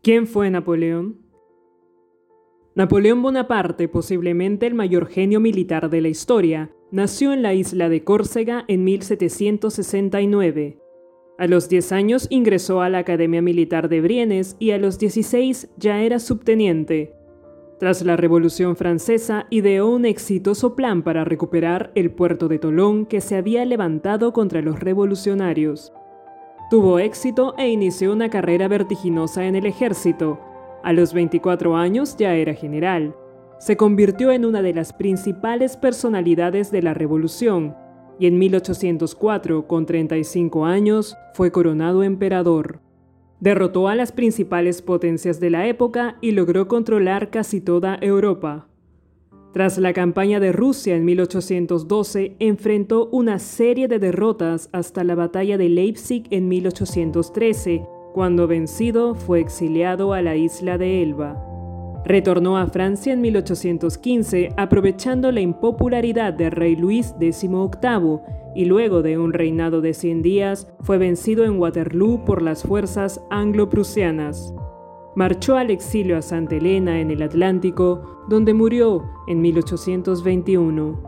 ¿Quién fue Napoleón? Napoleón Bonaparte, posiblemente el mayor genio militar de la historia, nació en la isla de Córcega en 1769. A los 10 años ingresó a la Academia Militar de Brienes y a los 16 ya era subteniente. Tras la Revolución Francesa, ideó un exitoso plan para recuperar el puerto de Tolón que se había levantado contra los revolucionarios. Tuvo éxito e inició una carrera vertiginosa en el ejército. A los 24 años ya era general. Se convirtió en una de las principales personalidades de la revolución y en 1804, con 35 años, fue coronado emperador. Derrotó a las principales potencias de la época y logró controlar casi toda Europa. Tras la campaña de Rusia en 1812, enfrentó una serie de derrotas hasta la batalla de Leipzig en 1813, cuando vencido fue exiliado a la isla de Elba. Retornó a Francia en 1815 aprovechando la impopularidad del rey Luis XVIII y luego de un reinado de 100 días fue vencido en Waterloo por las fuerzas anglo-prusianas. Marchó al exilio a Santa Elena en el Atlántico, donde murió en 1821.